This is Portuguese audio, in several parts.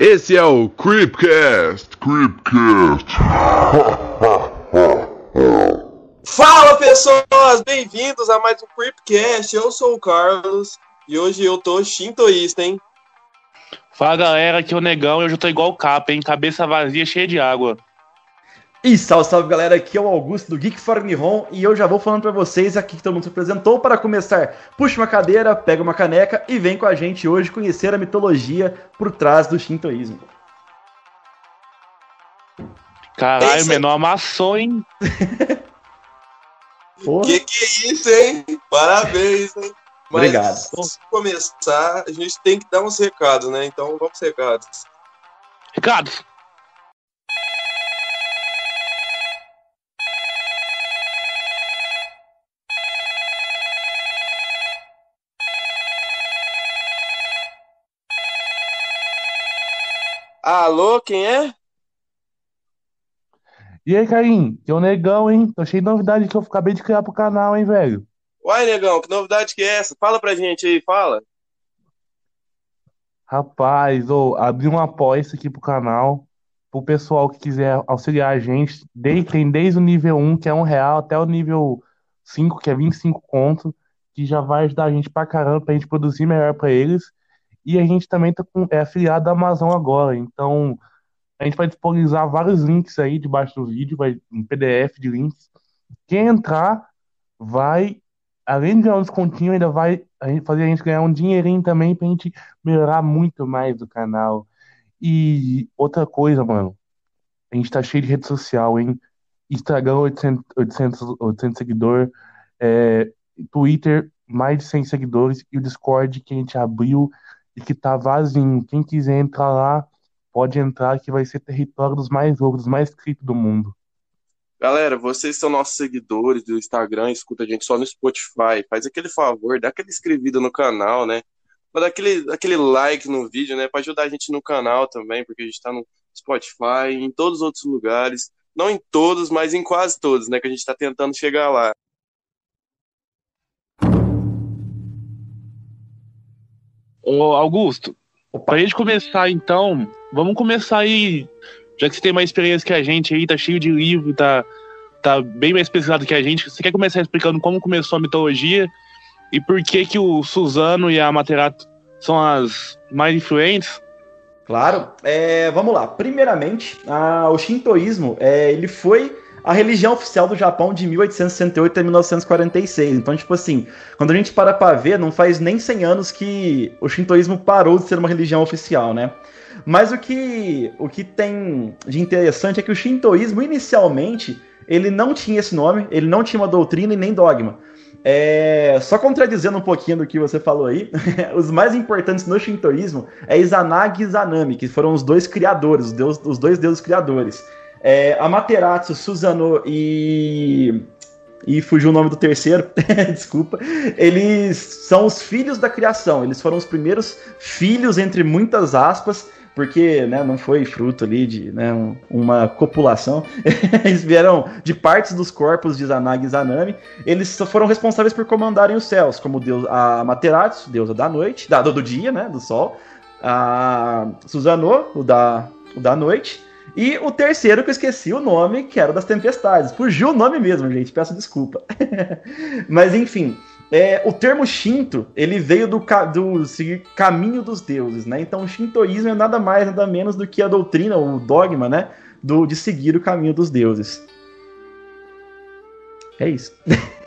Esse é o Creepcast. Creepcast. Fala pessoas, bem-vindos a mais um Creepcast. Eu sou o Carlos e hoje eu tô shintoísta, hein? Fala galera, aqui é o Negão e hoje eu tô igual o Capa, hein? Cabeça vazia, cheia de água. E salve, salve galera, aqui é o Augusto do Geek for Nihon e eu já vou falando para vocês aqui que todo mundo se apresentou. Para começar, puxa uma cadeira, pega uma caneca e vem com a gente hoje conhecer a mitologia por trás do shintoísmo. Caralho, o menor amassou, hein? Porra. Que que é isso, hein? Parabéns, hein? Mas, Obrigado. Antes de começar, a gente tem que dar uns recados, né? Então vamos recados. Recados. Alô, quem é? E aí, Caim? Que é o Negão, hein? Tô cheio de novidade que eu acabei de criar pro canal, hein, velho? Uai, negão, que novidade que é essa? Fala pra gente aí, fala. Rapaz, ô, abri um apoia aqui pro canal, pro pessoal que quiser auxiliar a gente. Desde, tem desde o nível 1, que é um real, até o nível 5, que é 25 conto, que já vai ajudar a gente pra caramba, pra gente produzir melhor pra eles. E a gente também tá com, é afiliado da Amazon agora, então a gente vai disponibilizar vários links aí debaixo do vídeo, vai um PDF de links. Quem entrar vai, além de ganhar um descontinho, ainda vai a gente, fazer a gente ganhar um dinheirinho também pra gente melhorar muito mais do canal. E outra coisa, mano, a gente tá cheio de rede social, hein? Instagram 800, 800, 800 seguidores, é, Twitter mais de 100 seguidores e o Discord que a gente abriu e que tá vazio. Quem quiser entrar lá, pode entrar, que vai ser território dos mais loucos, dos mais inscritos do mundo. Galera, vocês são nossos seguidores do Instagram, escuta a gente só no Spotify. Faz aquele favor, dá aquela inscrevida no canal, né? Dá aquele, aquele like no vídeo, né? Pra ajudar a gente no canal também, porque a gente tá no Spotify, em todos os outros lugares. Não em todos, mas em quase todos, né? Que a gente tá tentando chegar lá. Ô, Augusto, Opa. pra gente começar então, vamos começar aí, já que você tem mais experiência que a gente aí, tá cheio de livro, tá, tá bem mais pesquisado que a gente. Você quer começar explicando como começou a mitologia e por que que o Suzano e a Materato são as mais influentes? Claro, é, vamos lá. Primeiramente, a- o shintoísmo é, ele foi a religião oficial do Japão de 1868 a 1946. Então, tipo assim, quando a gente para pra ver, não faz nem 100 anos que o shintoísmo parou de ser uma religião oficial, né? Mas o que, o que tem de interessante é que o shintoísmo, inicialmente, ele não tinha esse nome, ele não tinha uma doutrina e nem dogma. É, só contradizendo um pouquinho do que você falou aí, os mais importantes no shintoísmo é Izanagi e Izanami, que foram os dois criadores, os, deus- os dois deuses criadores. É, Amaterasu, Susanoo e. E fugiu o nome do terceiro, desculpa. Eles são os filhos da criação, eles foram os primeiros filhos, entre muitas aspas, porque né, não foi fruto ali de né, um- uma copulação. Eles vieram de partes dos corpos de Izanagi e Izanami. Eles foram responsáveis por comandarem os céus, como deus, a Materatsu, deusa da noite, da, do, dia, né, do sol. A Susanoo, o da, o da noite. E o terceiro que eu esqueci o nome, que era o das tempestades. Fugiu o nome mesmo, gente, peço desculpa. Mas enfim, é, o termo Shinto, ele veio do, do caminho dos deuses, né? Então o Shintoísmo é nada mais, nada menos do que a doutrina, o dogma, né? Do, de seguir o caminho dos deuses. É isso.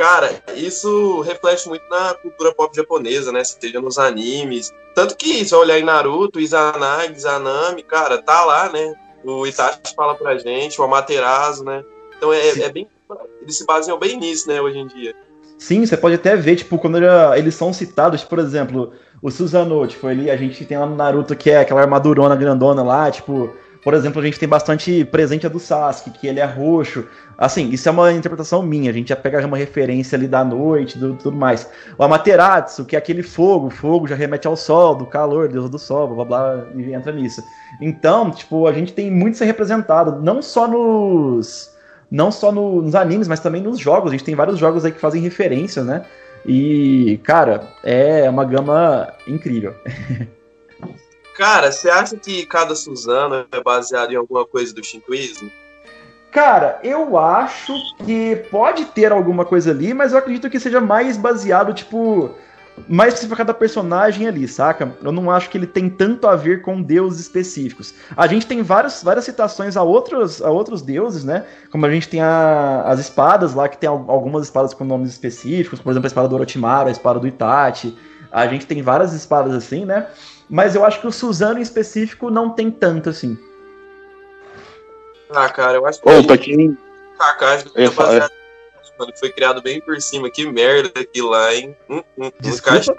Cara, isso reflete muito na cultura pop japonesa, né? Seja nos animes. Tanto que, se eu olhar em Naruto, Izanagi, Izanami, cara, tá lá, né? O Itachi fala pra gente, o Amaterasu, né? Então é, é bem. Eles se baseiam bem nisso, né, hoje em dia. Sim, você pode até ver, tipo, quando ele- eles são citados, por exemplo, o Susanoo, tipo, ali a gente tem lá no Naruto que é aquela armadurona grandona lá, tipo, por exemplo, a gente tem bastante presente a do Sasuke, que ele é roxo. Assim, isso é uma interpretação minha, a gente já pega uma referência ali da noite, do tudo mais. O Amaterasu, que é aquele fogo, o fogo já remete ao sol, do calor, deusa do sol, blá blá blá, e entra nisso. Então, tipo, a gente tem muito isso representado, não só nos não só no- nos animes, mas também nos jogos. A gente tem vários jogos aí que fazem referência, né? E, cara, é uma gama incrível. Cara, você acha que cada Suzano é baseado em alguma coisa do shintoísmo? Cara, eu acho que pode ter alguma coisa ali, mas eu acredito que seja mais baseado, tipo, mais específico da personagem ali, saca? Eu não acho que ele tem tanto a ver com deuses específicos. A gente tem vários, várias citações a outros, a outros deuses, né? Como a gente tem a, as espadas lá, que tem algumas espadas com nomes específicos, por exemplo, a espada do Orochimaru, a espada do Itachi. A gente tem várias espadas assim, né? Mas eu acho que o Suzano em específico não tem tanto assim. Ah, cara, eu acho que. Ô, pra quem. Kakashi baseado mano, foi criado bem por cima. Que merda aquilo lá, hein? Hum, hum. Kakashi,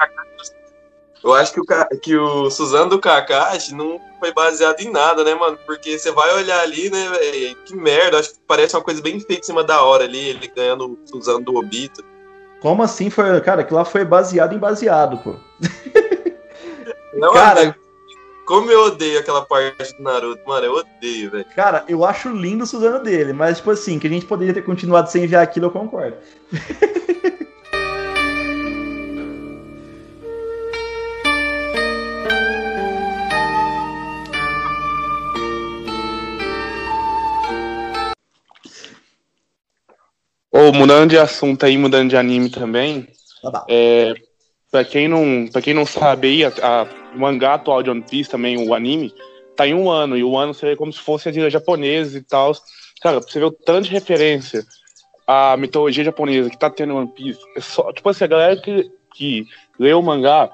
eu acho que o, que o Suzano do Kakashi não foi baseado em nada, né, mano? Porque você vai olhar ali, né, véio, que merda. Acho que parece uma coisa bem feita em cima da hora ali, ele ganhando o Suzano do Obito. Como assim foi? Cara, aquilo lá foi baseado em baseado, pô. Não, cara, como eu odeio aquela parte do Naruto, mano, eu odeio, velho. Cara, eu acho lindo o Suzano dele, mas, tipo assim, que a gente poderia ter continuado sem ver aquilo, eu concordo. Ou oh, mudando de assunto aí, mudando de anime também. Ah, é, Pra quem não, pra quem não sabe aí, a, a, o mangá atual de One Piece também, o anime, tá em um ano, e o ano seria como se fosse a japonesa e tal. Cara, pra você ver o tanto de referência à mitologia japonesa que tá tendo One Piece, é só, tipo assim, a galera que, que lê o mangá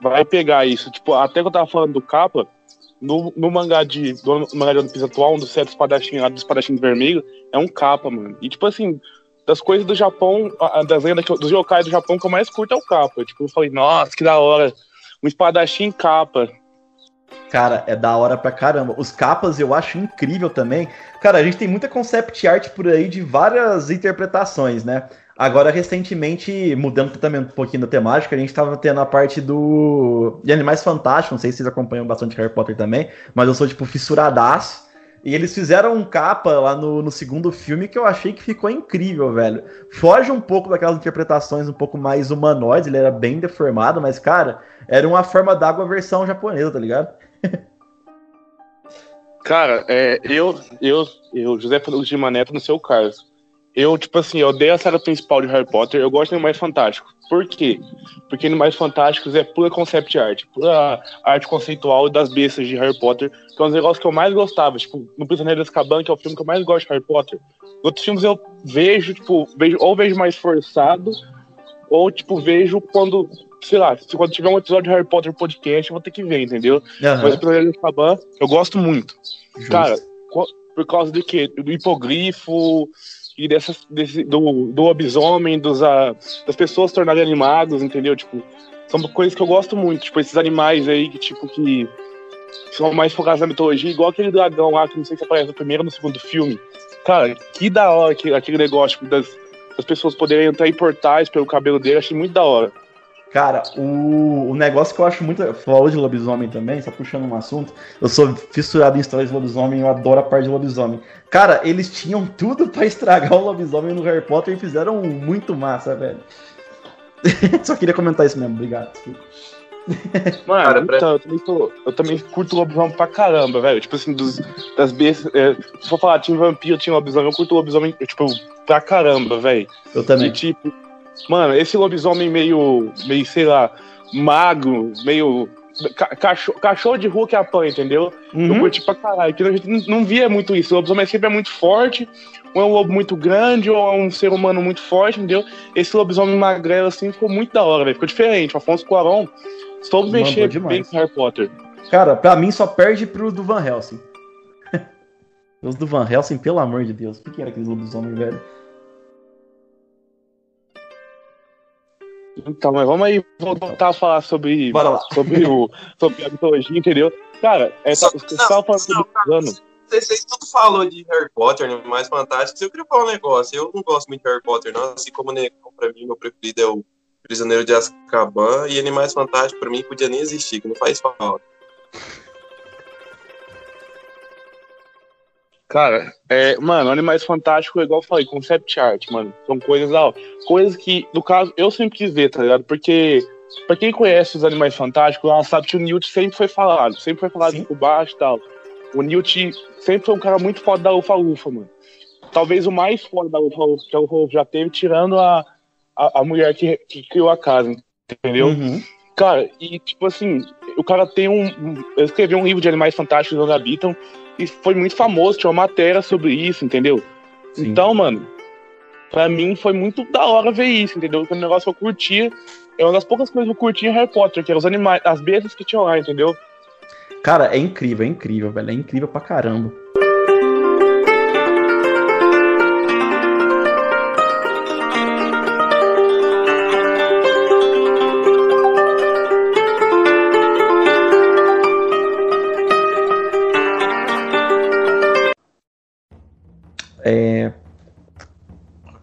vai pegar isso. Tipo, até que eu tava falando do capa, no, no mangá de, do mangá de One Piece atual, um dos sete espadachins lá, dos espadachins vermelhos, é um capa, mano. E tipo assim, das coisas do Japão, das lendas dos yokai do Japão que eu mais curto é o capa. Tipo, eu falei, nossa, que da hora. Um espadachim capa. Cara, é da hora pra caramba. Os capas eu acho incrível também. Cara, a gente tem muita concept art por aí de várias interpretações, né? Agora, recentemente, mudando também um pouquinho da temática, a gente tava tendo a parte do. de Animais Fantásticos. Não sei se vocês acompanham bastante Harry Potter também, mas eu sou, tipo, fissuradaço. E eles fizeram um capa lá no, no segundo filme que eu achei que ficou incrível, velho. Foge um pouco daquelas interpretações um pouco mais humanoides, ele era bem deformado, mas, cara, era uma forma d'água versão japonesa, tá ligado? cara, é, eu, eu, eu, José de Maneto, no seu caso. Eu, tipo assim, eu odeio a saga principal de Harry Potter, eu gosto de Animais Fantásticos. Por quê? Porque Animais Fantásticos é pura concept art, pura arte conceitual das bestas de Harry Potter, que é um dos negócios que eu mais gostava, tipo, no Prisioneiro de Azkaban, que é o filme que eu mais gosto de Harry Potter. Outros filmes eu vejo, tipo, vejo, ou vejo mais forçado, ou, tipo, vejo quando, sei lá, se quando tiver um episódio de Harry Potter podcast, eu vou ter que ver, entendeu? Uhum. Mas o Prisioneiro de Azkaban, eu gosto muito. Justo. Cara, por causa do quê? Do hipogrifo, e dessas, desse, do, do lobisomem, dos, uh, das pessoas tornarem animados, entendeu? Tipo, são coisas que eu gosto muito, tipo, esses animais aí que, tipo, que são mais focados na mitologia, igual aquele dragão lá, que não sei se aparece no primeiro ou no segundo filme. Cara, que da hora que, aquele negócio tipo, das, das pessoas poderem entrar em portais pelo cabelo dele, achei muito da hora. Cara, o, o negócio que eu acho muito. Falou de lobisomem também, só puxando um assunto. Eu sou fissurado em histórias de lobisomem, eu adoro a parte de lobisomem. Cara, eles tinham tudo para estragar o lobisomem no Harry Potter e fizeram muito massa, velho. só queria comentar isso mesmo, obrigado. Mano, Cara, então, eu, também tô, eu também curto lobisomem pra caramba, velho. Tipo assim, dos, das bestas. É, se for falar, tinha vampiro, tinha lobisomem, eu curto lobisomem, tipo, pra caramba, velho. Eu também. E, tipo, Mano, esse lobisomem meio, meio, sei lá, magro, meio. Cachorro, cachorro de rua que apanha, entendeu? Uhum. Eu curti pra caralho. Que a gente não via muito isso. O lobisomem sempre é muito forte, ou é um lobo muito grande, ou é um ser humano muito forte, entendeu? Esse lobisomem magrelo assim ficou muito da hora, velho. Ficou diferente. O Afonso Cuarón soube mexer bem com Harry Potter. Cara, pra mim só perde pro do Van Helsing. Os do Van Helsing, pelo amor de Deus. O que era aquele lobisomem, velho? Então, mas vamos aí voltar a falar sobre, sobre, o, sobre a mitologia, entendeu? Cara, é, só, você estava falando sobre anos. Vocês tudo falou de Harry Potter, né, mais fantástico. Eu queria falar um negócio. Eu não gosto muito de Harry Potter, não. Assim como o Negão, pra mim, meu preferido é o Prisioneiro de Azkaban. E Animais Fantásticos, pra mim, podia nem existir, que não faz falta. Cara, é, mano, Animais Fantásticos, igual eu falei, concept art, mano. São coisas, ó, coisas que, no caso, eu sempre quis ver, tá ligado? Porque pra quem conhece os Animais Fantásticos, ela sabe que o Newt sempre foi falado, sempre foi falado Sim. por baixo e tal. O Newt sempre foi um cara muito foda da Ufa Ufa, mano. Talvez o mais foda da Ufa Ufa que a Ufa Ufa já teve, tirando a, a, a mulher que, que criou a casa, entendeu? Uhum. Cara, e tipo assim, o cara tem um. um- Ele escreveu um livro de animais fantásticos onde habitam e foi muito famoso, tinha uma matéria sobre isso, entendeu? Sim. Então, mano, pra mim foi muito da hora ver isso, entendeu? Foi um negócio que eu curtia. É uma das poucas coisas que eu curtia em Harry Potter, que eram os animais, as bestas que tinham lá, entendeu? Cara, é incrível, é incrível, velho. É incrível pra caramba.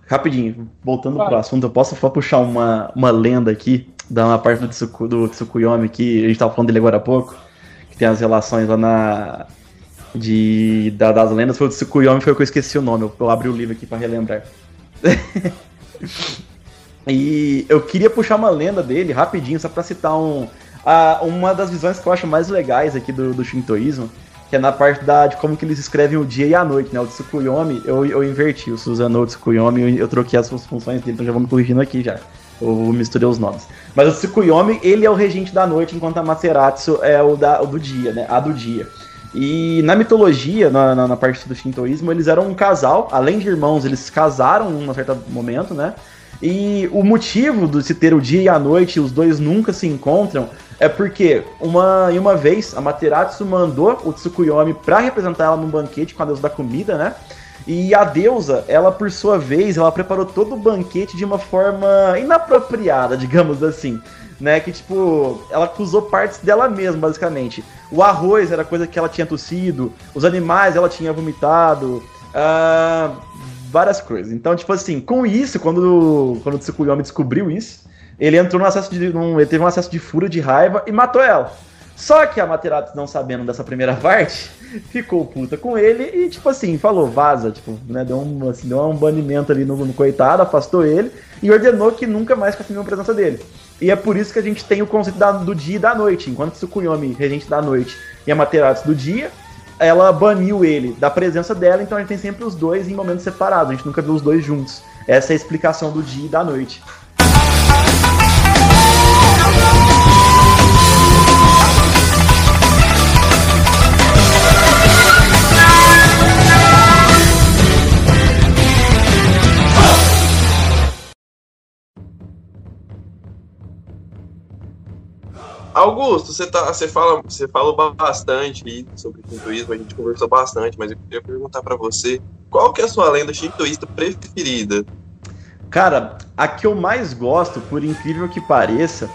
Rapidinho, voltando pro Vai. assunto, eu posso só puxar uma, uma lenda aqui, da uma parte do, Tsuku, do Tsukuyomi que a gente tava falando dele agora há pouco, que tem as relações lá na. De, da- das lendas, foi o Tsukuyomi, foi o que eu esqueci o nome, eu, eu abri o livro aqui pra relembrar. e eu queria puxar uma lenda dele rapidinho, só pra citar um, a- uma das visões que eu acho mais legais aqui do, do Shintoísmo, que é na parte da, de como que eles escrevem o dia e a noite, né? O Tsukuyomi, eu, eu inverti, o Susanoo Tsukuyomi, eu, eu troquei as suas funções dele, então já vou me corrigindo aqui já. Eu misturei os nomes. Mas o Tsukuyomi, ele é o regente da noite, enquanto a Materatsu é o, da, o do dia, né? A do dia. E na mitologia, na, na, na parte do shintoísmo, eles eram um casal, além de irmãos, eles se casaram em um certo momento, né? E o motivo de se ter o dia e a noite, os dois nunca se encontram, é porque uma, em uma vez a Materatsu mandou o Tsukuyomi pra representar ela num banquete com a deusa da comida, né? E a deusa, ela por sua vez, ela preparou todo o banquete de uma forma inapropriada, digamos assim. Né, que tipo, ela acusou partes dela mesma, basicamente. O arroz era coisa que ela tinha tossido, os animais ela tinha vomitado, ah, várias coisas. Então, tipo assim, com isso, quando, quando o Tsukuyomi descobriu isso, ele entrou num acesso de. Num, ele teve um acesso de fúria, de raiva e matou ela. Só que a Materato, não sabendo dessa primeira parte, ficou puta com ele e, tipo assim, falou, vaza, tipo, né, deu um, assim, deu um banimento ali no, no coitado, afastou ele e ordenou que nunca mais confirmou a presença dele. E é por isso que a gente tem o conceito da- do dia e da noite. Enquanto Tsukuyomi, regente da noite, e a Materato do dia, ela baniu ele da presença dela, então a gente tem sempre os dois em momentos separados, a gente nunca viu os dois juntos. Essa é a explicação do dia e da noite. Augusto, você, tá, você, fala, você falou bastante sobre shintoísmo, a gente conversou bastante, mas eu queria perguntar pra você, qual que é a sua lenda shintoísta preferida? Cara, a que eu mais gosto, por incrível que pareça,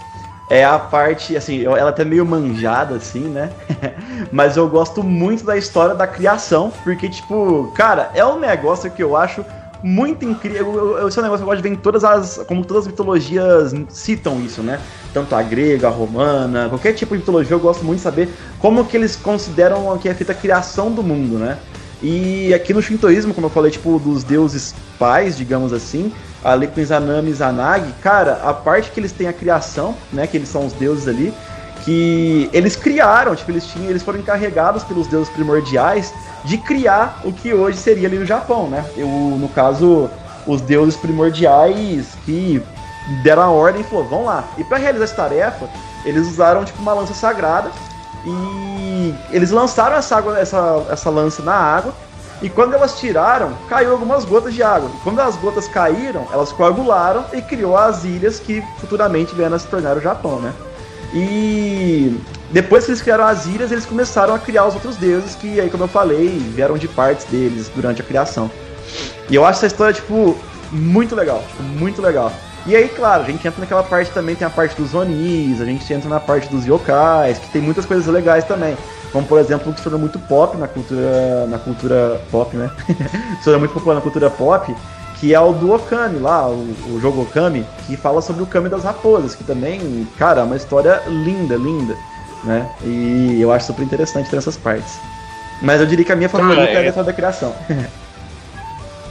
é a parte, assim, ela até meio manjada, assim, né? Mas eu gosto muito da história da criação, porque, tipo, cara, é um negócio que eu acho muito incrível. Esse é um negócio que eu gosto de ver em todas as. Como todas as mitologias citam isso, né? Tanto a grega, a romana, qualquer tipo de mitologia, eu gosto muito de saber como que eles consideram que é feita a criação do mundo, né? E aqui no shintoísmo, como eu falei, tipo, dos deuses pais, digamos assim, ali com Izanami e Izanagi, cara, a parte que eles têm a criação, né, que eles são os deuses ali, que eles criaram, tipo, eles tinham, eles foram encarregados pelos deuses primordiais de criar o que hoje seria ali no Japão, né? Eu, no caso, os deuses primordiais que deram a ordem e falou, vão lá. E para realizar essa tarefa, eles usaram tipo uma lança sagrada e eles lançaram essa, água, essa, essa lança na água e quando elas tiraram, caiu algumas gotas de água. E quando as gotas caíram, elas coagularam e criou as ilhas que futuramente vieram a se tornar o Japão, né? E depois que eles criaram as ilhas, eles começaram a criar os outros deuses que aí, como eu falei, vieram de partes deles durante a criação. E eu acho essa história, tipo, muito legal, tipo, muito legal. E aí, claro, a gente entra naquela parte também, tem a parte dos Onis, a gente entra na parte dos yokais, que tem muitas coisas legais também. Como, por exemplo, que se tornou muito pop na cultura, na cultura pop, né? se tornou muito popular na cultura pop, que é o do Okami lá, o, o jogo Okami, que fala sobre o Kami das raposas, que também, cara, é uma história linda, linda, né? E eu acho super interessante ter essas partes. Mas eu diria que a minha favorita Cara, é a é- história da criação.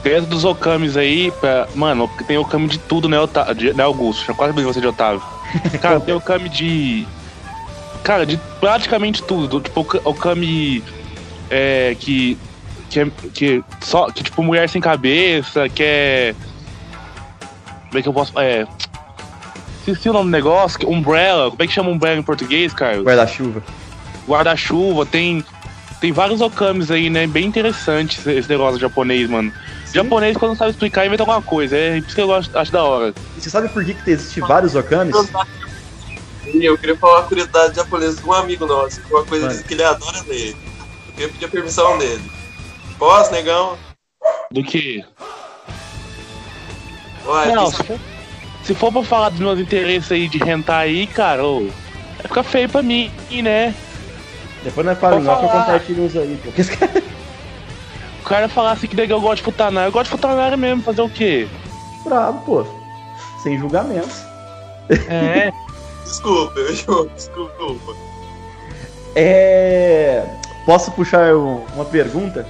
Dentro dos Okamis aí, pra- mano, tem Okami de tudo, né, Ota- de- né Augusto? Já quase bem você de Otávio. Cara, tem o Kami de. Cara, de praticamente tudo. Tipo, o Ka- o Kami. É, que. Que, é- que só. Que tipo, mulher sem cabeça, que é. Como é que eu posso. É. Esqueci o nome do negócio. que- Umbrella. Como é que chama Umbrella em português, cara? Guarda-chuva. Guarda-chuva. Tem. Tem vários okamis aí, né? Bem interessante esse- esse negócio japonês, mano. Japonês, quando não sabe explicar, inventa alguma coisa. É isso que eu gosto, acho da hora. E você sabe por que, que existe vários okamis? Eu queria falar uma curiosidade japonesa de um amigo nosso, que uma coisa que ele adora ler. Eu queria pedir a permissão dele. Posso, negão? Do que. Ué, Não, que- se for, se for pra falar dos meus interesses aí de rentar aí, cara, ô, é ficar feio pra mim, né? Depois nós falamos, Vou nós falar. compartilha uns aí, pô. Porque esse cara- O cara falar assim que eu gosto de Futanara, eu gosto de Futanara mesmo, fazer o quê? Bravo, pô. Sem julgamentos. É. Desculpa, eu juro, desculpa. É. Posso puxar um- uma pergunta?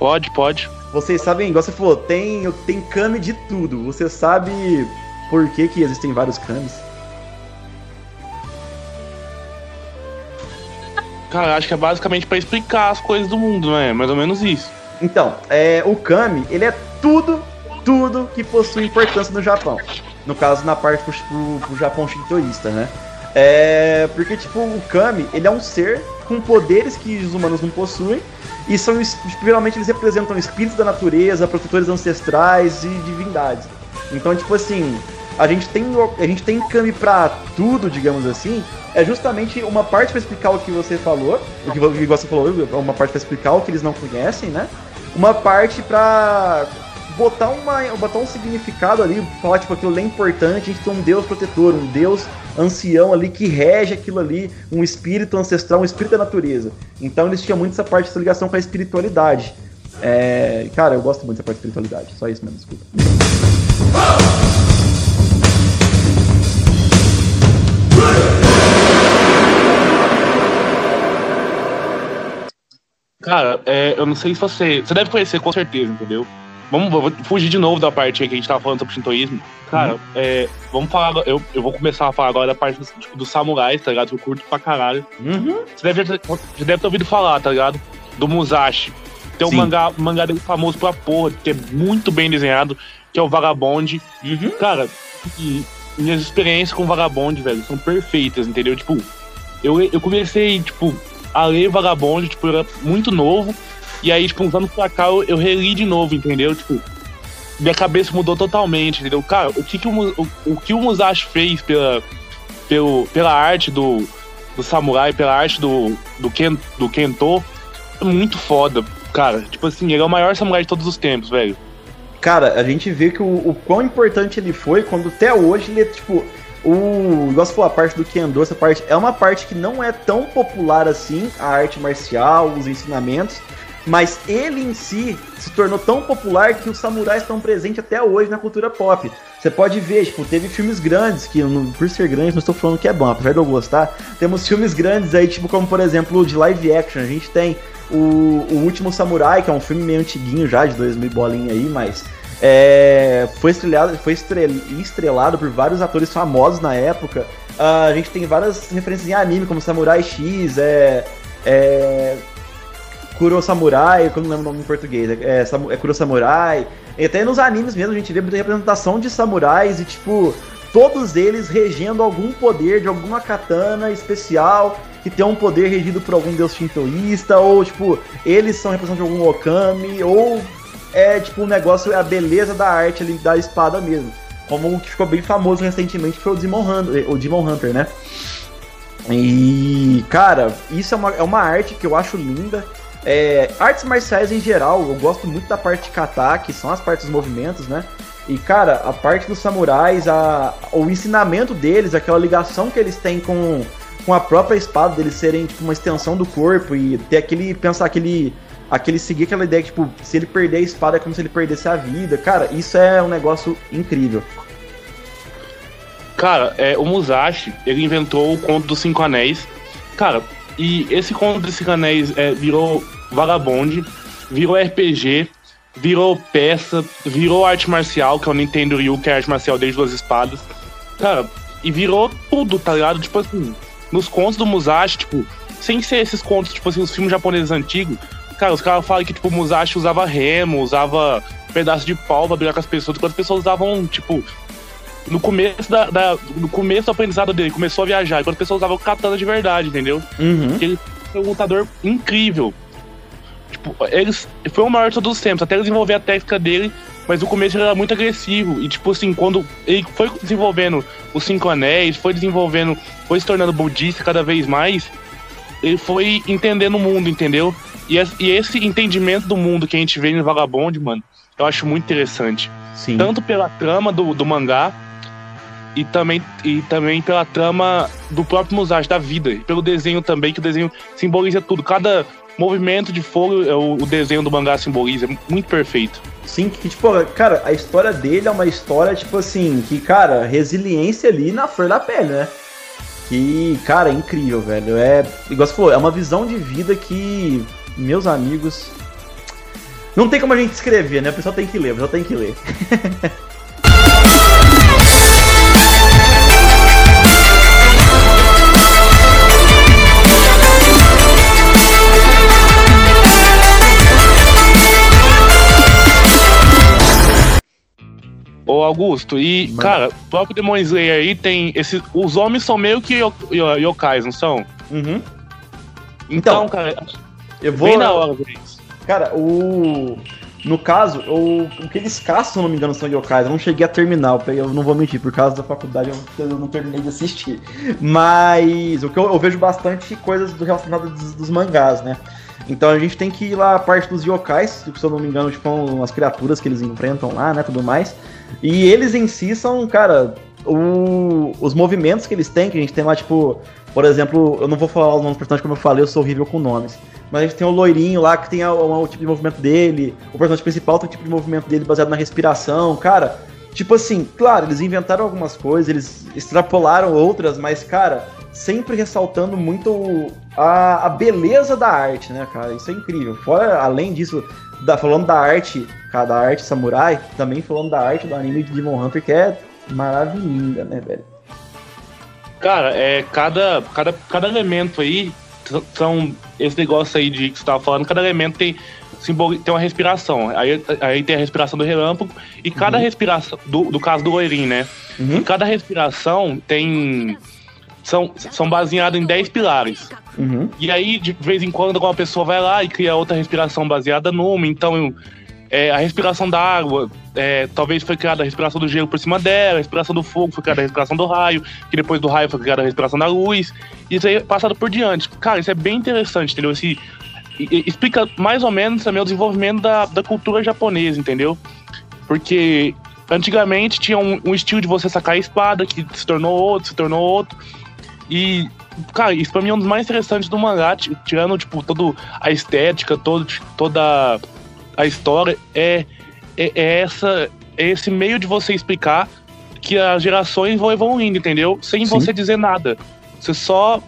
Pode, pode. Vocês sabem, igual você falou, tem, tem kami de tudo. Você sabe por que, que existem vários kamis? Cara, acho que é basicamente pra explicar as coisas do mundo, né? Mais ou menos isso. Então, é, o kami, ele é tudo, tudo que possui importância no Japão. No caso, na parte pro, pro, pro Japão shintoísta, né? É, porque, tipo, o kami, ele é um ser com poderes que os humanos não possuem. E são, geralmente eles representam espíritos da natureza, protetores ancestrais e divindades. Então, tipo assim, a gente tem, a gente tem kami pra tudo, digamos assim. É justamente uma parte pra explicar o que você falou, o que você falou, uma parte pra explicar o que eles não conhecem, né? Uma parte pra botar, uma, botar um significado ali, falar tipo aquilo é importante, a gente tem um deus protetor, um deus ancião ali que rege aquilo ali, um espírito ancestral, um espírito da natureza. Então eles tinham muito essa parte, essa ligação com a espiritualidade. É, cara, eu gosto muito dessa parte da espiritualidade, só isso mesmo, desculpa. Cara, é, eu não sei se você. Você deve conhecer com certeza, entendeu? Vamos vou fugir de novo da parte que a gente tava falando sobre shintoísmo. Cara, é, vamos falar. Eu, eu vou começar a falar agora da parte dos, tipo, dos samurais, tá ligado? Que eu curto pra caralho. Uhum. Você deve, ter- você deve ter ouvido falar, tá ligado? Do Musashi. Tem um mangá, mangá dele famoso pra porra, que é muito bem desenhado, que é o Vagabond. Uhum. Cara, e minhas experiências com Vagabond, velho, são perfeitas, entendeu? Tipo, eu, eu comecei, tipo, a ler Vagabond, tipo, eu era muito novo. E aí, tipo, uns anos pra cá, eu, eu reli de novo, entendeu? Tipo, minha cabeça mudou totalmente, entendeu? Cara, o que, que o, o, o que o Musashi fez pela, pelo, pela arte do, do samurai, pela arte do, do, Ken, do Kento, é muito foda, cara. Tipo assim, ele é o maior samurai de todos os tempos, velho. Cara, a gente vê que o, o quão importante ele foi quando até hoje ele é tipo. O. Igual você falou, a parte do Kendo, essa parte é uma parte que não é tão popular assim, a arte marcial, os ensinamentos. Mas ele em si se tornou tão popular que os samurais estão presentes até hoje na cultura pop. Você pode ver, tipo, teve filmes grandes, que por ser grande, não estou falando que é bom, apesar de eu gostar. Temos filmes grandes aí, tipo, como por exemplo, de live action. A gente tem o, o Último Samurai, que é um filme meio antiguinho já, de 2000 bolinha aí, mas é, foi, estrelado, foi estrel- estrelado por vários atores famosos na época. Ah, a gente tem várias referências em anime, como Samurai X, é, é, Kuro Samurai, eu não lembro o nome em português, é, é, é Kuro Samurai. E até nos animes mesmo a gente vê muita representação de samurais e, tipo, todos eles regendo algum poder de alguma katana especial que tem um poder regido por algum deus shintoísta, ou, tipo, eles são representação de algum okami, ou é, tipo, o negócio a beleza da arte ali da espada mesmo. Como o que ficou bem famoso recentemente foi o Demon Hunter, o Demon Hunter né? E, cara, isso é uma, é uma arte que eu acho linda. É, artes marciais em geral, eu gosto muito da parte de kata, que são as partes dos movimentos, né? E, cara, a parte dos samurais, a, o ensinamento deles, aquela ligação que eles têm com, com a própria espada, deles serem tipo, uma extensão do corpo e ter aquele. pensar aquele. aquele seguir aquela ideia que, tipo, se ele perder a espada é como se ele perdesse a vida. Cara, isso é um negócio incrível. Cara, é, o Musashi, ele inventou o conto dos Cinco Anéis. Cara, e esse conto dos Anéis é, virou Vagabond, virou RPG, virou peça, virou arte marcial, que é o Nintendo Ryu, que é arte marcial desde duas espadas. Cara, e virou tudo, tá ligado? Tipo assim, nos contos do Musashi, tipo, sem ser esses contos, tipo assim, os filmes japoneses antigos, cara, os caras falam que, tipo, o Musashi usava remo, usava pedaço de pau pra brigar com as pessoas, enquanto as pessoas usavam, tipo, no começo da, da- no começo do aprendizado dele, começou a viajar, enquanto as pessoas usavam katana de verdade, entendeu? Uhum. Ele foi um lutador incrível. Tipo, eles foi o maior de todos os tempos, até ele desenvolver a técnica dele, mas no começo ele era muito agressivo. E tipo assim, quando ele foi desenvolvendo os cinco anéis, foi desenvolvendo, foi se tornando budista cada vez mais, ele foi entendendo o mundo, entendeu? E, e esse entendimento do mundo que a gente vê no Vagabond, mano, eu acho muito interessante Sim. tanto pela trama do, do mangá e também, e também pela trama do próprio Musashi, da vida, e pelo desenho também, que o desenho simboliza tudo. Cada movimento de fogo é o, o desenho do mangá simboliza, é muito perfeito. Sim, que, tipo, cara, a história dele é uma história, tipo assim, que, cara, resiliência ali na flor da pele, né? Que, cara, é incrível, velho. É, igual você falou, é uma visão de vida que, meus amigos. Não tem como a gente escrever, né? O pessoal tem que ler, o pessoal tem que ler. Ô Augusto, e, Manda. cara, o próprio Demon Slayer aí tem. Esse, os homens são meio que yo- yo- yokais, não são? Uhum. Então, Então, cara, Eu vou. bem na hora. Cara, o. No caso, o, o que eles caçam, se não me engano, são yokais. Eu não cheguei a terminar, eu, eu não vou mentir, por causa da faculdade eu, eu não terminei de assistir. Mas o que eu, eu vejo bastante coisas do relacionadas dos, dos mangás, né? Então a gente tem que ir lá a parte dos yokais, se eu não me engano, tipo, umas criaturas que eles enfrentam lá, né? Tudo mais. E eles em si são, cara, o- os movimentos que eles têm, que a gente tem lá, tipo, por exemplo, eu não vou falar os nomes personagens como eu falei, eu sou horrível com nomes. Mas a gente tem o loirinho lá que tem a- o, o tipo de movimento dele, o personagem principal tem o tipo de movimento dele baseado na respiração, cara. Tipo assim, claro, eles inventaram algumas coisas, eles extrapolaram outras, mas, cara, sempre ressaltando muito a, a beleza da arte, né, cara? Isso é incrível. Fora, além disso, da, falando da arte, cara, da arte samurai, também falando da arte do anime de Demon Hunter, que é maravilhosa, né, velho? Cara, é, cada, cada, cada elemento aí são esse negócio aí de que você tava falando, cada elemento tem, simboli, tem uma respiração. Aí, aí tem a respiração do relâmpago e cada Uhum. respiração, do, do caso do loirinho, né? Uhum. E cada respiração tem. São, são baseadas em 10 pilares. Uhum. E aí, de vez em quando, alguma pessoa vai lá e cria outra respiração baseada numa. Então, é, a respiração da água, é, talvez foi criada a respiração do gelo por cima dela, a respiração do fogo foi criada a respiração do raio, que depois do raio foi criada a respiração da luz. Isso aí é passado por diante. Cara, isso é bem interessante, entendeu? Esse, explica mais ou menos também o desenvolvimento da, da cultura japonesa, entendeu? Porque antigamente tinha um, um estilo de você sacar a espada, que se tornou outro, se tornou outro. E, cara, isso pra mim é um dos mais interessantes do mangá, ti- tirando, tipo, toda a estética, todo, toda a história, é, é, é essa, é esse meio de você explicar que as gerações vão evoluindo, entendeu? Sem Sim. você dizer nada. Você só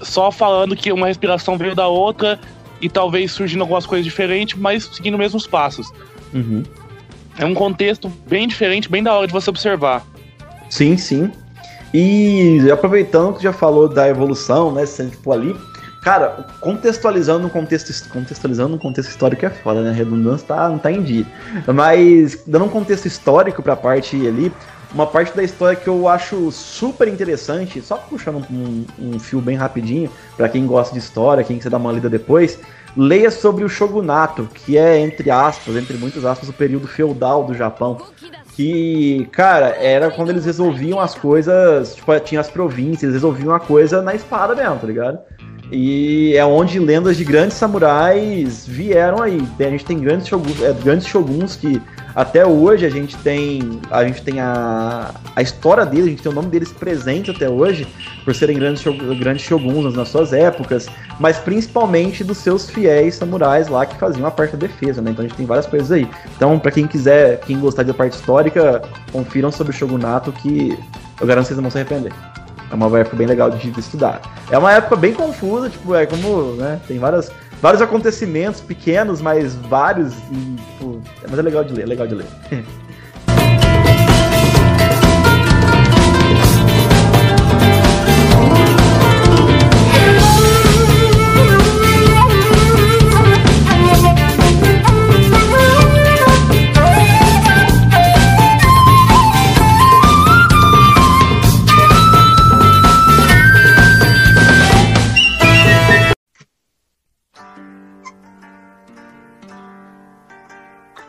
só falando que uma respiração veio da outra e talvez surgindo algumas coisas diferentes, mas seguindo os mesmos passos. Uhum. É um contexto bem diferente, bem da hora de você observar. Sim, sim. E aproveitando que já falou da evolução, né? Se a gente for ali, cara, contextualizando um contexto, contextualizando um contexto histórico é foda, né? A redundância tá, não tá em dia. Mas dando um contexto histórico pra parte ali, uma parte da história que eu acho super interessante, só puxando um, um fio bem rapidinho, pra quem gosta de história, quem quiser dar uma lida depois, leia sobre o shogunato, que é, entre aspas, entre muitas aspas, o período feudal do Japão que, cara, era quando eles resolviam as coisas, tipo, tinha as províncias, eles resolviam a coisa na espada mesmo, tá ligado? E é onde lendas de grandes samurais vieram aí. A gente tem grandes shoguns, é, grandes shoguns que até hoje a gente tem a gente tem a, a história deles, a gente tem o nome deles presente até hoje, por serem grandes, grandes shoguns nas suas épocas, mas principalmente dos seus fiéis samurais lá que faziam a parte da defesa, né? Então a gente tem várias coisas aí. Então, pra quem quiser, quem gostar da parte histórica, confiram sobre o shogunato que eu garanto que vocês não vão se arrepender. É uma época bem legal de estudar. É uma época bem confusa, tipo, é como, né, tem várias, vários acontecimentos pequenos, mas vários, e, tipo, é- mas é legal de ler, é legal de ler.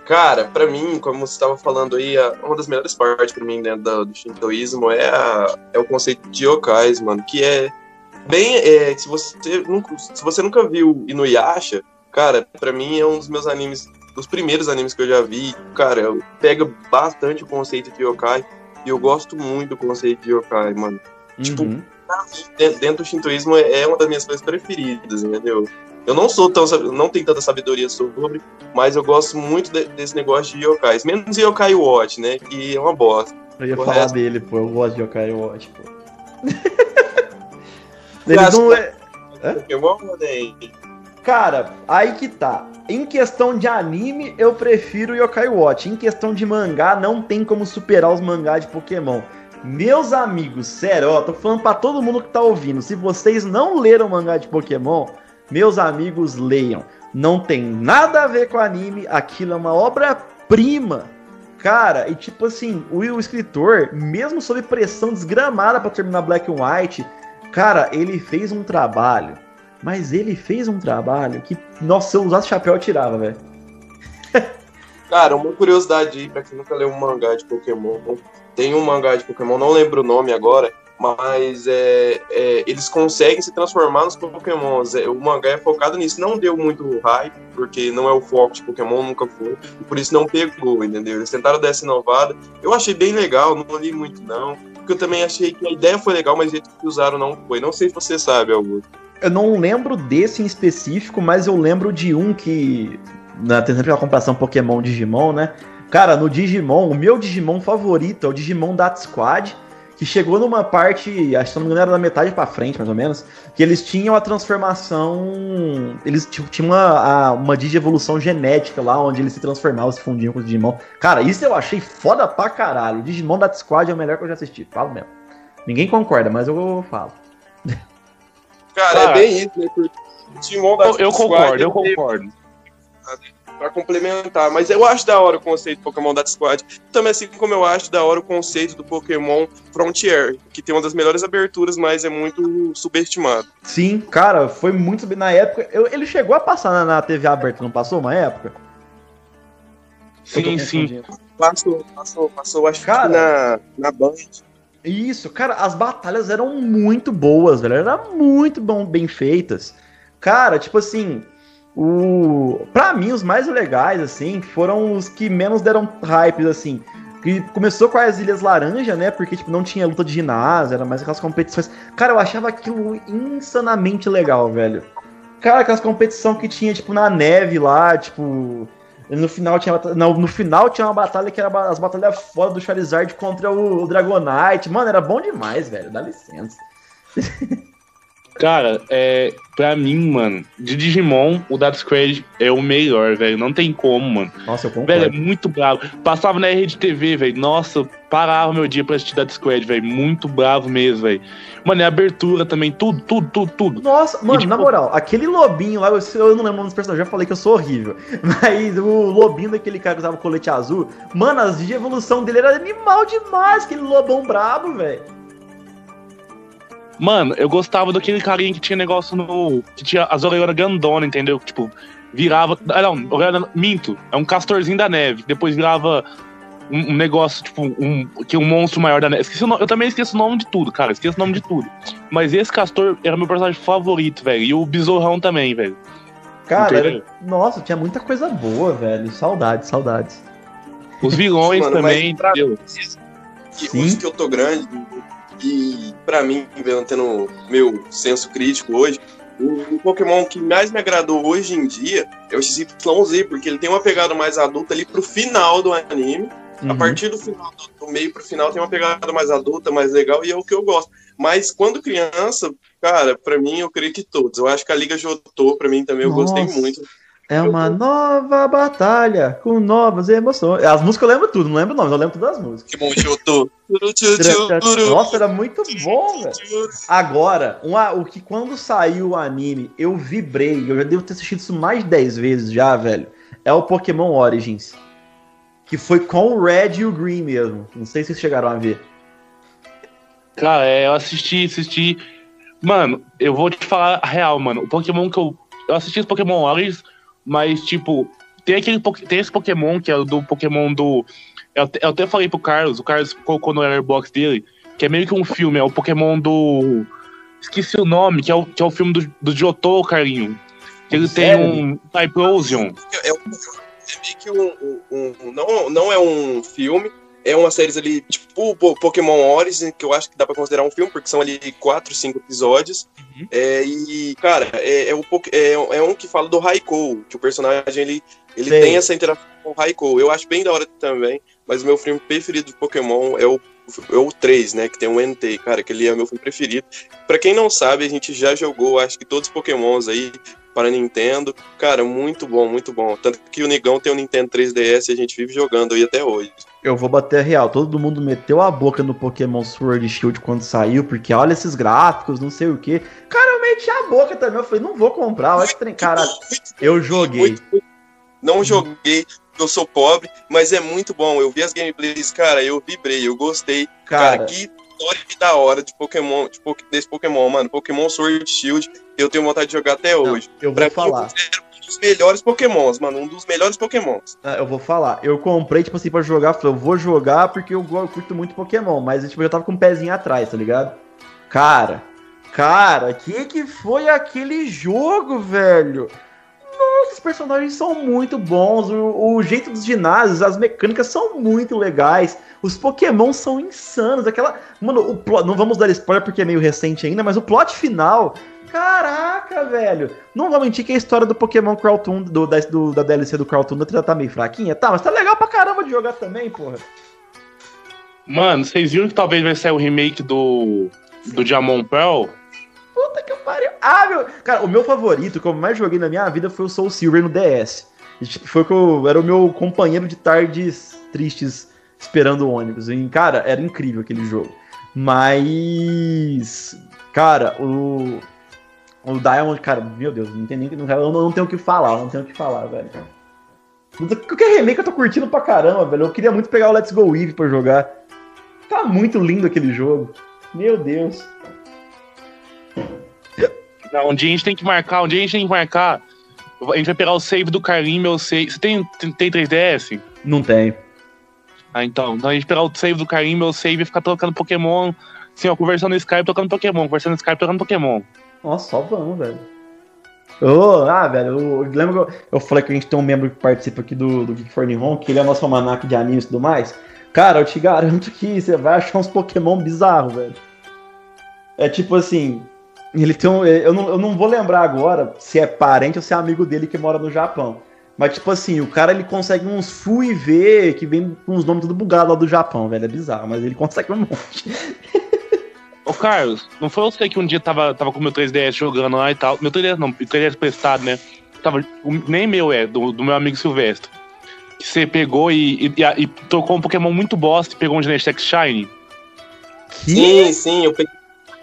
Cara, pra mim, como você estava falando aí, uma das melhores partes pra mim dentro do, do shintoísmo é, a- é o conceito de yokais, mano, que é bem, é, se você nunca, se você nunca viu Inuyasha, cara, pra mim é um dos meus animes, dos primeiros animes que eu já vi, cara, pega bastante o conceito de yokai e eu gosto muito do conceito de yokai, mano. Tipo, Uhum. dentro, dentro do shintoísmo é é uma das minhas coisas preferidas, entendeu? Eu não sou tão, não tenho tanta sabedoria sobre, mas eu gosto muito de- desse negócio de yokais. Menos Yokai Watch, né? Que é uma bosta. Eu ia O falar resto- dele, pô. Eu gosto de Yokai Watch, pô. Eles não. é-? Pokémon tem. Cara, aí que tá. Em questão de anime, eu prefiro Yokai Watch. Em questão de mangá, não tem como superar os mangás de Pokémon. Meus amigos, sério, ó, tô falando pra todo mundo que tá ouvindo. Se vocês não leram mangá de Pokémon, meus amigos, leiam. Não tem nada a ver com anime, aquilo é uma obra-prima. Cara, e tipo assim, o, o escritor, mesmo sob pressão desgramada pra terminar Black and White, cara, ele fez um trabalho mas ele fez um trabalho que, nossa, se eu usasse chapéu, eu tirava, velho. Cara, uma curiosidade aí, pra quem nunca leu um mangá de Pokémon. Tem um mangá de Pokémon, não lembro o nome agora, mas é, é, eles conseguem se transformar nos Pokémons. É, o mangá é focado nisso. Não deu muito hype, porque não é o foco de Pokémon, nunca foi. E por isso não pegou, entendeu? Eles tentaram dar essa inovada. Eu achei bem legal, não li muito não. Porque eu também achei que a ideia foi legal, mas o jeito que usaram não foi. Não sei se você sabe, Augusto. Eu não lembro desse em específico, mas eu lembro de um que. Na, tem sempre a comparação Pokémon-Digimon, né? Cara, no Digimon, o meu Digimon favorito é o Digimon Data Squad, que chegou numa parte, acho que se não me engano era da metade pra frente, mais ou menos, que eles tinham a transformação. Eles tinham uma, uma digievolução genética lá, onde eles se transformavam, se fundiam com os Digimon. Cara, isso eu achei foda pra caralho. O Digimon Data Squad é o melhor que eu já assisti, falo mesmo. Ninguém concorda, mas eu falo. Cara, é bem isso, né? Porque o Timon da Eu, eu concordo, eu ele concordo. Pra complementar, mas eu acho da hora o conceito do Pokémon Data Squad. Também assim como eu acho da hora o conceito do Pokémon Frontier, que tem uma das melhores aberturas, mas é muito subestimado. Sim, cara, foi muito bem. Na época, eu- ele chegou a passar na, na TV aberta, não passou uma época? Sim, sim. Passou, passou, passou, acho Cara. que na, na Band. Isso, cara, as batalhas eram muito boas, velho. Eram muito bom, bem feitas. Cara, tipo assim, o. Pra mim, os mais legais, assim, foram os que menos deram hypes, assim. Que começou com as Ilhas Laranja, né? Porque, tipo, não tinha luta de ginásio, era mais aquelas competições. Cara, eu achava aquilo insanamente legal, velho. Cara, aquelas competições que tinha, tipo, na neve lá, tipo. No final tinha, não, no final tinha uma batalha que era as batalhas fora do Charizard contra o Dragonite. Mano, era bom demais, velho. Dá licença. Cara, é, pra mim, mano, de Digimon, o Data Squad é o melhor, velho. Não tem como, mano. Nossa, eu concordo. Velho, é muito bravo. Passava na rede TV, velho. Nossa, eu parava meu dia pra assistir Data Squad, velho. Muito bravo mesmo, velho. Mano, é abertura também, tudo, tudo, tudo, tudo. Nossa, mano, tipo- na moral, aquele lobinho lá, eu, eu não lembro o nome dos personagens, já falei que eu sou horrível. Mas o lobinho daquele cara que usava o colete azul, mano, as de evolução dele era animal demais, aquele lobão brabo, velho. Mano, eu gostava daquele carinha que tinha negócio no. que tinha as orelhas grandona, entendeu? Tipo, virava. Ah, não, orelha. Minto. É um castorzinho da neve. que Depois virava um, um negócio, tipo, um. que um monstro maior da neve. Esqueci o nome, eu também esqueço o nome de tudo, cara. Esqueço o nome de tudo. Mas esse castor era meu personagem favorito, velho. E o besourrão também, velho. Cara, era- nossa, tinha muita coisa boa, velho. Saudades, saudades. Os vilões Mano, também, pra- entendeu? Que Sim. os que eu tô grande, e pra mim, tendo meu senso crítico hoje, o, Pokémon que mais me agradou hoje em dia é o XYZ, porque ele tem uma pegada mais adulta ali pro final do anime. A Uhum. partir do final, do, do meio pro final, tem uma pegada mais adulta, mais legal, e é o que eu gosto. Mas quando criança, cara, pra mim, eu creio que todos. Eu acho que a Liga Jotô, pra mim também, eu gostei Nossa. muito. É uma nova batalha com novas emoções. As músicas eu lembro tudo, não lembro o nome, eu lembro todas as músicas. Que bom. Nossa, era muito bom, velho. Agora, uma- o que quando saiu o anime, eu vibrei, eu já devo ter assistido isso mais de 10 vezes já, velho. É o Pokémon Origins. Que foi com o Red e o Green mesmo. Não sei se vocês chegaram a ver. Cara, é, eu assisti, assisti. Mano, eu vou te falar a real, mano. O Pokémon que eu. Eu assisti os Pokémon Origins, mas, tipo, tem, aquele, tem esse Pokémon que é o do Pokémon do. Eu, eu até falei pro Carlos, o Carlos colocou no Airbox dele, que é meio que um filme, é o Pokémon do. Esqueci o nome, que é o, que é o filme do, do Johto, carinho. Que ele Sério? tem um Typlosion. É, é, é meio que um, um, um, não, não é um filme, é uma série ali, tipo o Pokémon Origin, que eu acho que dá pra considerar um filme, porque são ali quatro, cinco episódios. Uhum. É, e, cara, é, é, um, é, é, um que fala do Raikou, que o personagem ele, ele tem essa interação com o Raikou. Eu acho bem da hora também, mas o meu filme preferido de Pokémon é o, é o 3, né? Que tem o NT, cara, que ele é o meu filme preferido. Pra quem não sabe, a gente já jogou, acho que todos os Pokémons aí para Nintendo. Cara, muito bom, muito bom. Tanto que o Nigão tem o Nintendo 3DS e a gente vive jogando aí até hoje. Eu vou bater real. Todo mundo meteu a boca no Pokémon Sword Shield quando saiu, porque olha esses gráficos, não sei o que. Cara, eu meti a boca também. Eu falei, não vou comprar. Olha que Cara, eu joguei. Não joguei, eu sou pobre, mas é muito bom. Eu vi as gameplays, cara, eu vibrei, eu gostei. Cara, cara que história da hora de Pokémon, de, desse Pokémon, mano. Pokémon Sword Shield, eu tenho vontade de jogar até hoje. Não, eu vou pra falar. Dos melhores Pokémons, mano. Um dos melhores Pokémons. Ah, eu vou falar. Eu comprei, tipo assim, pra jogar. Falei, eu vou jogar porque eu, eu curto muito Pokémon. Mas, tipo, eu tava com um pezinho atrás, tá ligado? Cara, cara, que que foi aquele jogo, velho? Nossa, os personagens são muito bons. O, o, jeito dos ginásios, as mecânicas são muito legais. Os Pokémon são insanos. Aquela. Mano, o plot. Não vamos dar spoiler porque é meio recente ainda, mas o plot final. Caraca, velho. Não vou mentir que a história do Pokémon Crowtoon, do, da, do, da DLC do Crowtoon tá meio fraquinha. Tá, mas tá legal pra caramba de jogar também, porra. Mano, vocês viram que talvez vai sair o remake do. do Diamond Pearl? Puta que pariu. Ah, meu. Cara, o meu favorito, que eu mais joguei na minha vida, foi o Soul Silver no DS. Foi que eu, era o meu companheiro de tardes tristes esperando o ônibus. E, cara, era incrível aquele jogo. Mas. Cara, o. O Diamond, cara, meu Deus, não tem nem. Não, eu não, tenho o que falar, não tenho o que falar, velho. Qualquer remake eu tô curtindo pra caramba, velho. Eu queria muito pegar o Let's Go Eve pra jogar. Tá muito lindo aquele jogo. Meu Deus. Não, um dia a gente tem que marcar, um dia a gente tem que marcar. A gente vai pegar o save do Carlinho, meu save. Você tem, tem 3DS? Não tem. Ah, então. Então a gente pegar o save do Carlinho, meu save e ficar trocando Pokémon. Assim, ó, conversando no Skype, tocando Pokémon. Conversando no Skype, tocando Pokémon. Nossa, só vamos, velho. Oh, ah, velho, eu, lembro que eu, eu, falei que a gente tem um membro que participa aqui do, do Geek que ele é nosso almanac de animes e tudo mais. Cara, eu te garanto que você vai achar uns Pokémon bizarros, velho. É tipo assim, ele tem um, eu, não, eu não vou lembrar agora se é parente ou se é amigo dele que mora no Japão. Mas, tipo assim, o cara ele consegue uns Fui V que vem com os nomes tudo bugados lá do Japão, velho. É bizarro, mas ele consegue um monte. Ô, Carlos, não foi você que um dia tava, tava com o meu 3DS jogando lá e tal? Meu 3DS não, 3DS prestado, né? Tava, nem meu é, do, do meu amigo Silvestre. Que você pegou e, e, e, tocou um Pokémon muito bosta e pegou um Genesect Shine. Sim, sim, eu peguei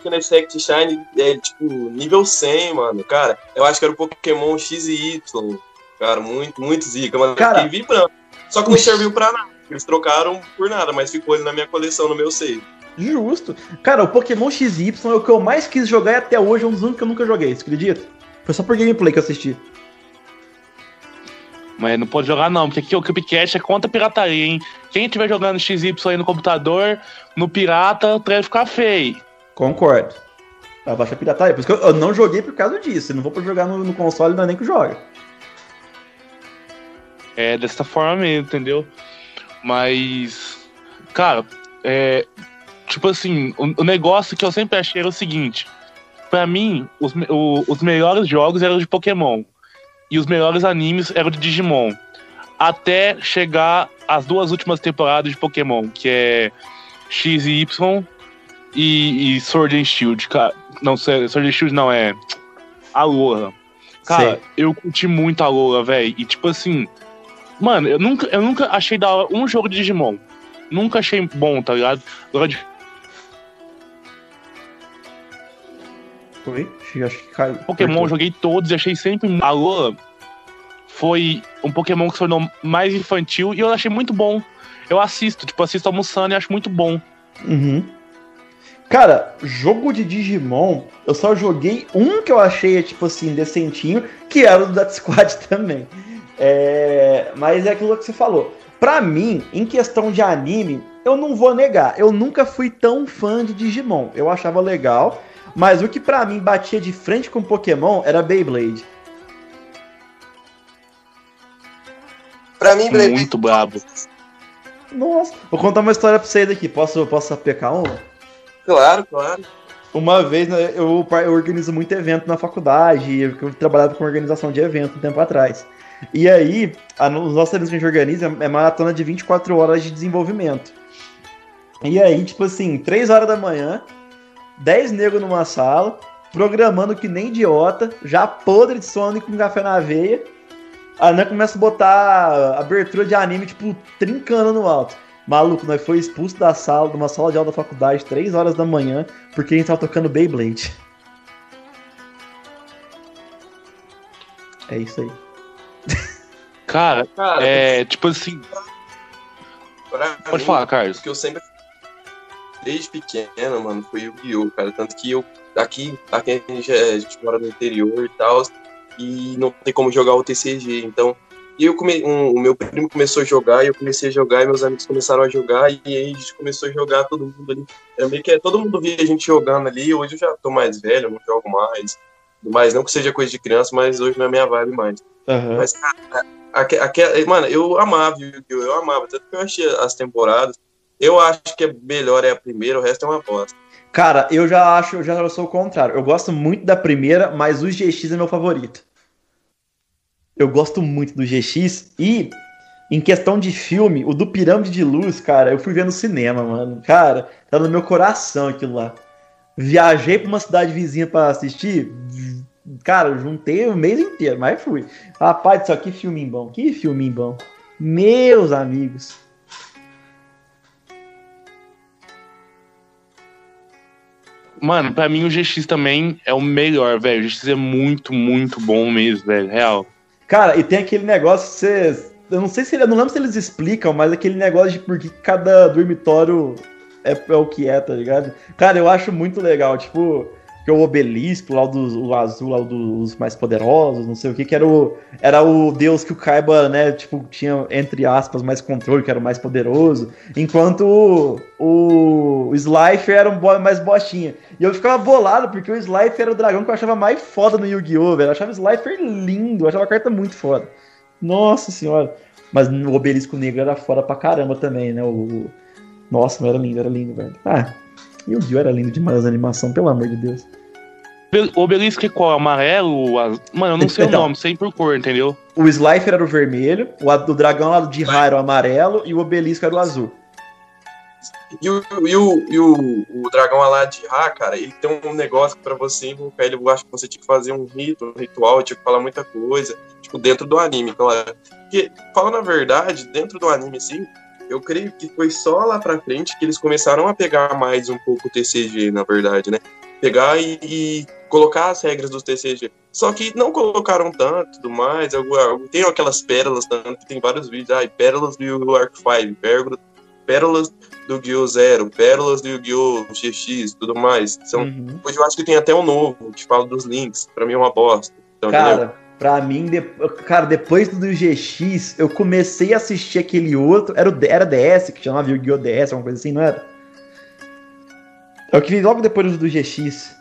Kinect Shine é tipo nível 100, mano. Cara, eu acho que era o Pokémon X e Y. Cara, muito, muito zica, mano. Cara, Fiquei vibrando. Só que não serviu pra nada. Eles trocaram por nada, mas ficou ali na minha coleção, no meu save. Justo. Cara, o Pokémon XY é o que eu mais quis jogar e até hoje é um dos únicos que eu nunca joguei, você acredita? Foi só por gameplay que eu assisti. Mas não pode jogar não, porque aqui o Cupcast é contra pirataria, hein? Quem estiver jogando XY aí no computador, no pirata, vai ficar feio. Concordo. Pra baixar pirataria. Por isso que eu, eu, não joguei por causa disso. Eu não vou pra jogar no, no console, não é nem que joga. É dessa forma mesmo, entendeu? Mas. Cara, é. Tipo assim, o, o negócio que eu sempre achei era o seguinte. Pra mim, os, o, os melhores jogos eram de Pokémon. E os melhores animes eram de Digimon. Até chegar as duas últimas temporadas de Pokémon, que é X e Y e, e Sword and Shield, cara. Não, Sword and Shield não, é. Alola. Cara, Sei. eu curti muito a Alola, velho. E tipo assim. Mano, eu nunca, eu nunca achei da hora um jogo de Digimon. Nunca achei bom, tá ligado? Agora de... Oi? Acho que caiu. Pokémon, joguei todos e achei sempre. A Alola foi um Pokémon que se tornou mais infantil e eu achei muito bom. Eu assisto, tipo, assisto almoçando e acho muito bom. Uhum. Cara, jogo de Digimon, eu só joguei um que eu achei, tipo assim, decentinho, que era o do Death Squad também. É, mas é aquilo que você falou. Pra mim, em questão de anime, eu não vou negar. Eu nunca fui tão fã de Digimon. Eu achava legal. Mas o que pra mim batia de frente com Pokémon era Beyblade. Pra mim, Beyblade. Muito brabo. Nossa, vou contar uma história pra vocês aqui. Posso, posso apecar uma? Claro, claro. Uma vez né, eu, eu organizo muito evento na faculdade, eu, eu trabalhava com organização de evento um tempo atrás. E aí, a, os nossos eventos que a gente organiza é maratona de 24 horas de desenvolvimento. E aí, tipo assim, 3 horas da manhã, 10 negros numa sala, programando que nem idiota, já podre de sono e com café na veia. A Ana começa a botar abertura de anime, tipo, trincando no alto. Maluco, nós foi expulso da sala, de uma sala de aula da faculdade, 3 horas da manhã, porque a gente tava tocando Beyblade. É isso aí. Cara, Cara, é tipo assim. pra Pode mim, falar, Carlos. que eu sempre desde pequeno, mano, foi o Yu-Gi-Oh, cara. Tanto que eu aqui, aqui a gente, é, a gente mora no interior e tal, e não tem como jogar o TCG. Então, eu come, um, o meu primo começou a jogar e eu comecei a jogar e meus amigos começaram a jogar e aí a gente começou a jogar todo mundo ali. Era meio que é, todo mundo via a gente jogando ali. Hoje eu já tô mais velho, não jogo mais. Mas não que seja coisa de criança, mas hoje não é minha vibe mais. Aham. Mas, cara, aque, aque- mano, eu amava Yu-Gi-Oh! Eu amava, tanto que eu achei as temporadas. Eu acho que é melhor é a primeira, o resto é uma bosta. Cara, eu já acho, eu já sou o contrário. Eu gosto muito da primeira, mas o GX é meu favorito. Eu gosto muito do GX e em questão de filme, o do Pirâmide de Luz, cara, eu fui ver no cinema, mano. Cara, tá no meu coração aquilo lá. Viajei pra uma cidade vizinha pra assistir. Cara, juntei o mês inteiro, mas fui. Rapaz céu, que filminho bom, que filminho bom. Meus amigos. Mano, pra mim o GX também é o melhor, velho. O GX é muito, muito bom mesmo, velho. Real. Cara, e tem aquele negócio que você. Eu não sei se ele. Não lembro se eles explicam, mas aquele negócio de por que cada dormitório é, é o que é, tá ligado? Cara, eu acho muito legal. Tipo, que o obelisco, lá o, dos, o azul, lá dos mais poderosos, não sei o que, que era o. Era o deus que o Kaiba, né, tipo, tinha, entre aspas, mais controle, que era o mais poderoso. Enquanto o, o, Slifer era um bo- mais bostinha. E eu ficava bolado, porque o Slifer era o dragão que eu achava mais foda no Yu-Gi-Oh! velho. Eu achava o Slifer lindo, eu achava a carta muito foda. Nossa senhora. Mas o obelisco negro era foda pra caramba também, né? O, Nossa, mas era lindo, era lindo, velho. Ah, Yu-Gi-Oh! era lindo demais a animação, pelo amor de Deus. O obelisco é qual? Amarelo? Az- Mano, eu não sei o Então. nome, sei por cor, entendeu? O Slifer era o vermelho, o, a- o dragão lá de Ra era o amarelo e o obelisco era o azul. E o, e o, e o, o dragão lá de Ra, cara, ele tem um negócio pra você invocar ele, eu acho que você tinha que fazer um rito, um ritual, tinha que falar muita coisa, tipo, dentro do anime, claro. Porque, falando a verdade, dentro do anime, assim, eu creio que foi só lá pra frente que eles começaram a pegar mais um pouco o TCG, na verdade, né? Pegar e, e colocar as regras do TCG. Só que não colocaram tanto, tudo mais. Tem aquelas pérolas, tanto que tem vários vídeos. Ai, pérolas do Yu-Gi-Oh! Arc 5, pérolas, do Yu-Gi-Oh! Zero, pérolas do Yu-Gi-Oh! GX, tudo mais. São, Uhum. Hoje eu acho que tem até um novo, que fala dos links. Pra mim é uma bosta. Então, entendeu? Pra mim, de- cara, depois do GX, eu comecei a assistir aquele outro. Era, o, D- era DS, que chamava Yu-Gi-Oh! DS, alguma coisa assim, não era? É o que vi logo depois do GX.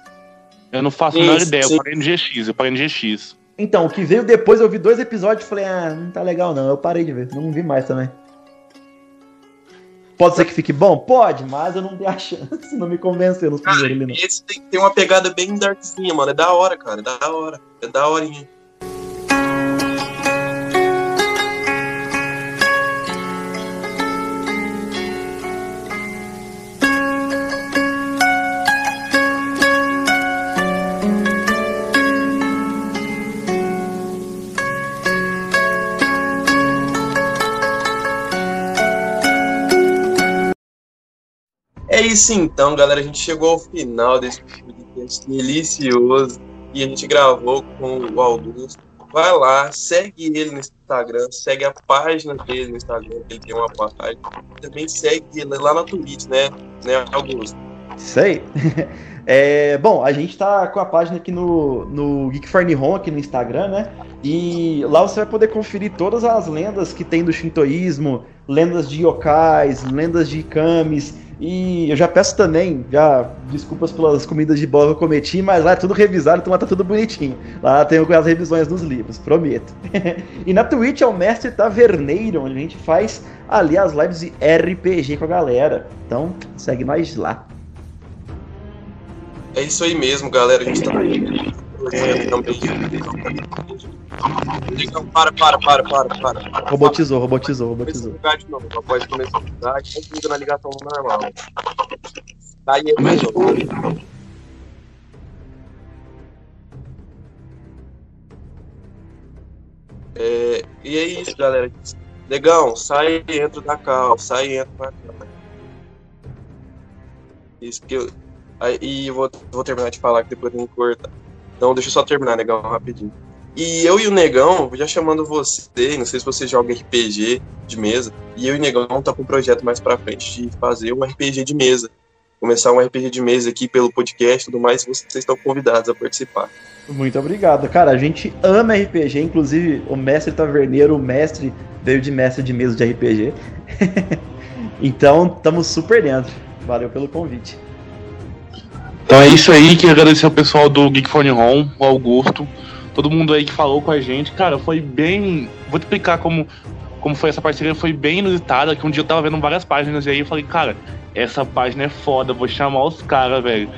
Eu não faço a menor ideia. sim. Eu parei no GX, eu parei no GX. Então, o que veio depois, eu vi dois episódios e falei, ah, não tá legal não. Eu parei de ver, não vi mais também. Pode ser que fique bom? Pode, mas eu não dei a chance, não me convenceu nos primeiros não. esse tem, tem uma pegada bem darkzinha, mano. É da hora, cara. É da hora. É da horinha. É isso então, galera. A gente chegou ao final desse podcast delicioso e a gente gravou com o Augusto. Vai lá, segue ele no Instagram, segue a página dele no Instagram, ele tem uma página. Também segue ele lá na Twitch, né, né Augusto? Isso aí. É, bom, a gente tá com a página aqui no, no Geek for Nihon, aqui no Instagram, né? E lá você vai poder conferir todas as lendas que tem do shintoísmo, lendas de yokais, lendas de ikamis. E eu já peço também, já desculpas pelas comidas de bola que eu cometi, mas lá é tudo revisado, então lá tá tudo bonitinho. Lá tem as revisões dos livros, prometo. e na Twitch é o Mestre Taverneiro, onde a gente faz ali as lives de RPG com a galera. Então segue nós lá. É isso aí mesmo, galera. A gente tá também. Para, para, para, para, para. Robotizou, robotizou, robotizou. De novo, após começar a cidade, liga na ligação normal. Tá aí, novo. É, e é isso, galera. Negão, sai e entra da cal, sai e entra da cal. Isso que eu. Aí, e vou, vou terminar de falar que depois não corta. Então deixa eu só terminar, Negão, rapidinho. E eu e o Negão, já chamando você, não sei se você joga RPG de mesa, e eu e o Negão tá com um projeto mais pra frente de fazer um RPG de mesa. Começar um RPG de mesa aqui pelo podcast e tudo mais, vocês estão convidados a participar. Muito obrigado. Cara, a gente ama RPG, inclusive o mestre taverneiro, o mestre veio de mestre de mesa de RPG. então, estamos super dentro. Valeu pelo convite. Então é isso aí, queria agradecer ao pessoal do Geek Phone Home, o Augusto, todo mundo aí que falou com a gente. Cara, foi bem. Vou te explicar como, como foi essa parceria, foi bem inusitada, que um dia eu tava vendo várias páginas e aí eu falei, cara, essa página é foda, vou chamar os caras, velho.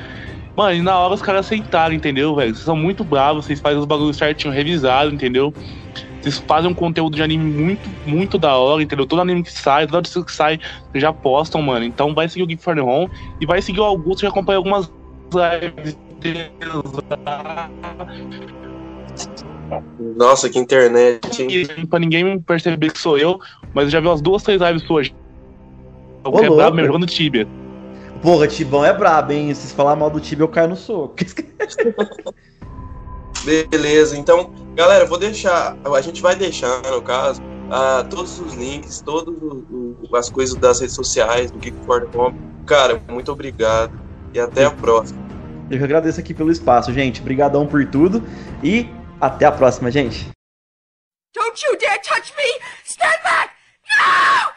Mano, e na hora os caras aceitaram, entendeu, velho? Vocês são muito bravos, vocês fazem os bagulhos certinho, revisado, entendeu? Vocês fazem um conteúdo de anime muito, muito da hora, entendeu? Todo anime que sai, toda notícia que sai, vocês já postam, mano. Então vai seguir o Geek for the Home e vai seguir o Augusto, que acompanha algumas lives Nossa, que internet, hein? Pra ninguém perceber que sou eu, mas eu já vi umas duas, três lives suas. Quero louco. brabo mesmo, jogando Tibia. Porra, Tibão é brabo, hein? Se falar mal do Tibia, eu caio no soco. Beleza, então, galera, eu vou deixar, a gente vai deixar, no caso, ah, todos os links, todas as coisas das redes sociais, do Geek for Home. Cara, muito obrigado e até a próxima. Eu que agradeço aqui pelo espaço, gente. Obrigadão por tudo e até a próxima, gente. Don't you dare touch me! Stand back! No!